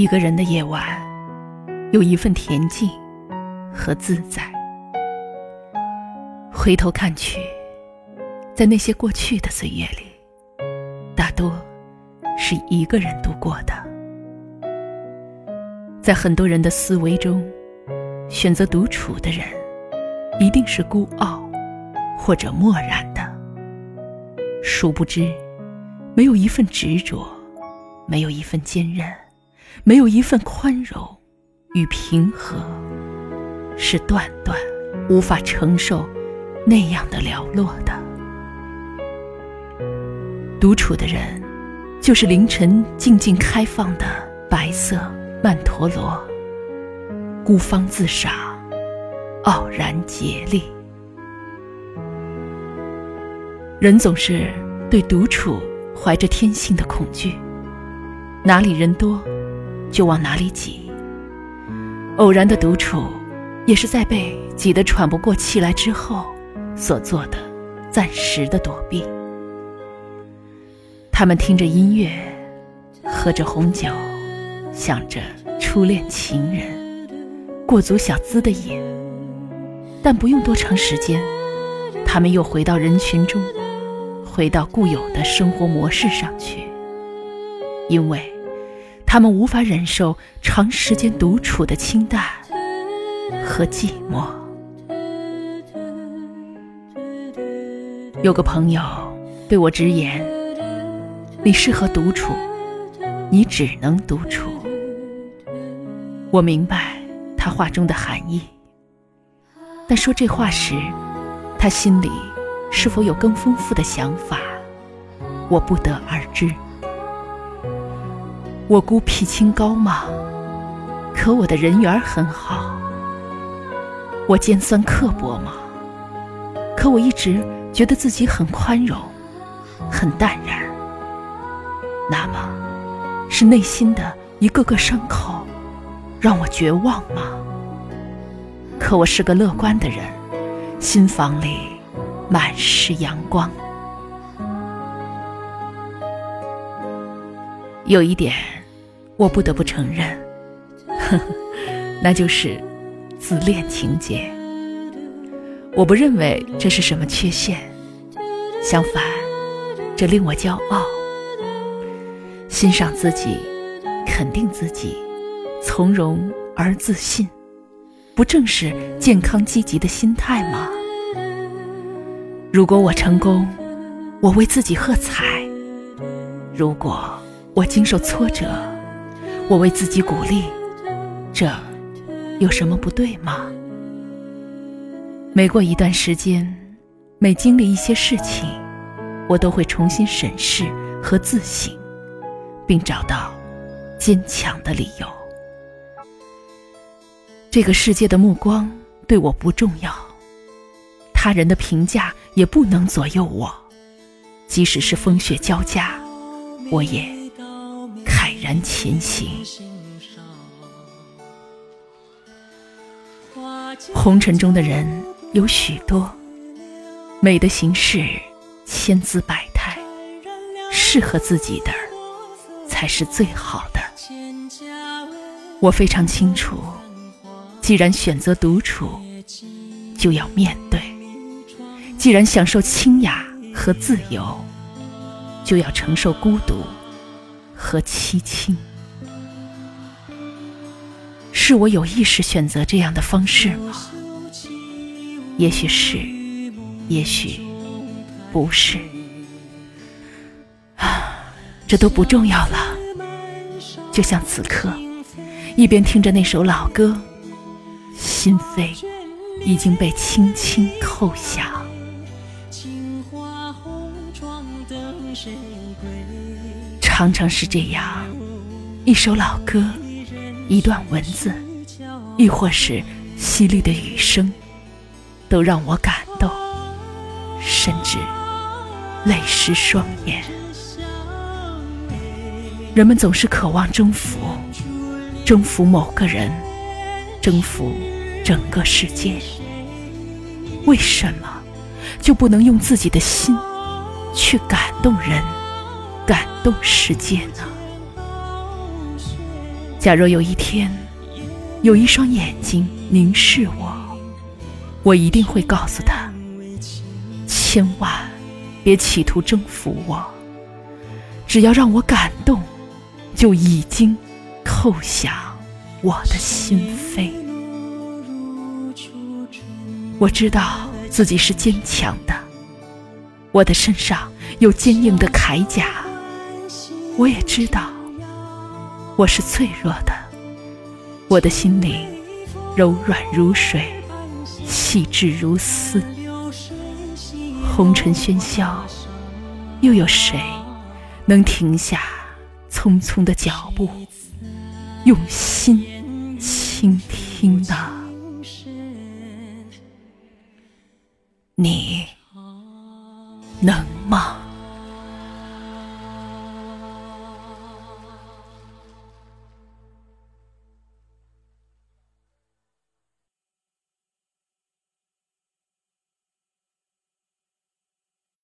一个人的夜晚，有一份恬静和自在。回头看去，在那些过去的岁月里，大多是一个人度过的。在很多人的思维中，选择独处的人，一定是孤傲或者漠然的。殊不知，没有一份执着，没有一份坚韧。没有一份宽容与平和，是断断无法承受那样的寥落的。独处的人，就是凌晨静静开放的白色曼陀罗，孤芳自赏，傲然竭力。人总是对独处怀着天性的恐惧，哪里人多？就往哪里挤。偶然的独处，也是在被挤得喘不过气来之后所做的暂时的躲避。他们听着音乐，喝着红酒，想着初恋情人，过足小资的瘾。但不用多长时间，他们又回到人群中，回到固有的生活模式上去，因为。他们无法忍受长时间独处的清淡和寂寞。有个朋友对我直言：“你适合独处，你只能独处。”我明白他话中的含义，但说这话时，他心里是否有更丰富的想法，我不得而知。我孤僻清高吗？可我的人缘很好。我尖酸刻薄吗？可我一直觉得自己很宽容，很淡然。那么，是内心的一个个伤口，让我绝望吗？可我是个乐观的人，心房里满是阳光。有一点。我不得不承认，呵呵，那就是自恋情节。我不认为这是什么缺陷，相反，这令我骄傲。欣赏自己，肯定自己，从容而自信，不正是健康积极的心态吗？如果我成功，我为自己喝彩；如果我经受挫折，我为自己鼓励，这有什么不对吗？每过一段时间，每经历一些事情，我都会重新审视和自省，并找到坚强的理由。这个世界的目光对我不重要，他人的评价也不能左右我，即使是风雪交加，我也。然前行，红尘中的人有许多，美的形式千姿百态，适合自己的才是最好的。我非常清楚，既然选择独处，就要面对；既然享受清雅和自由，就要承受孤独。和凄清。是我有意识选择这样的方式吗？也许是也许不是。啊这都不重要了。就像此刻一边听着那首老歌心扉已经被轻轻扣响常常是这样，一首老歌，一段文字，亦或是淅沥的雨声，都让我感动，甚至泪湿双眼。人们总是渴望征服，征服某个人，征服整个世界。为什么就不能用自己的心去感动人？感动世界呢？假若有一天，有一双眼睛凝视我，我一定会告诉他：千万别企图征服我，只要让我感动，就已经叩响我的心扉。我知道自己是坚强的，我的身上有坚硬的铠甲。我也知道，我是脆弱的，我的心灵柔软如水，细致如丝。红尘喧嚣，又有谁能停下匆匆的脚步，用心倾听呢？你能吗？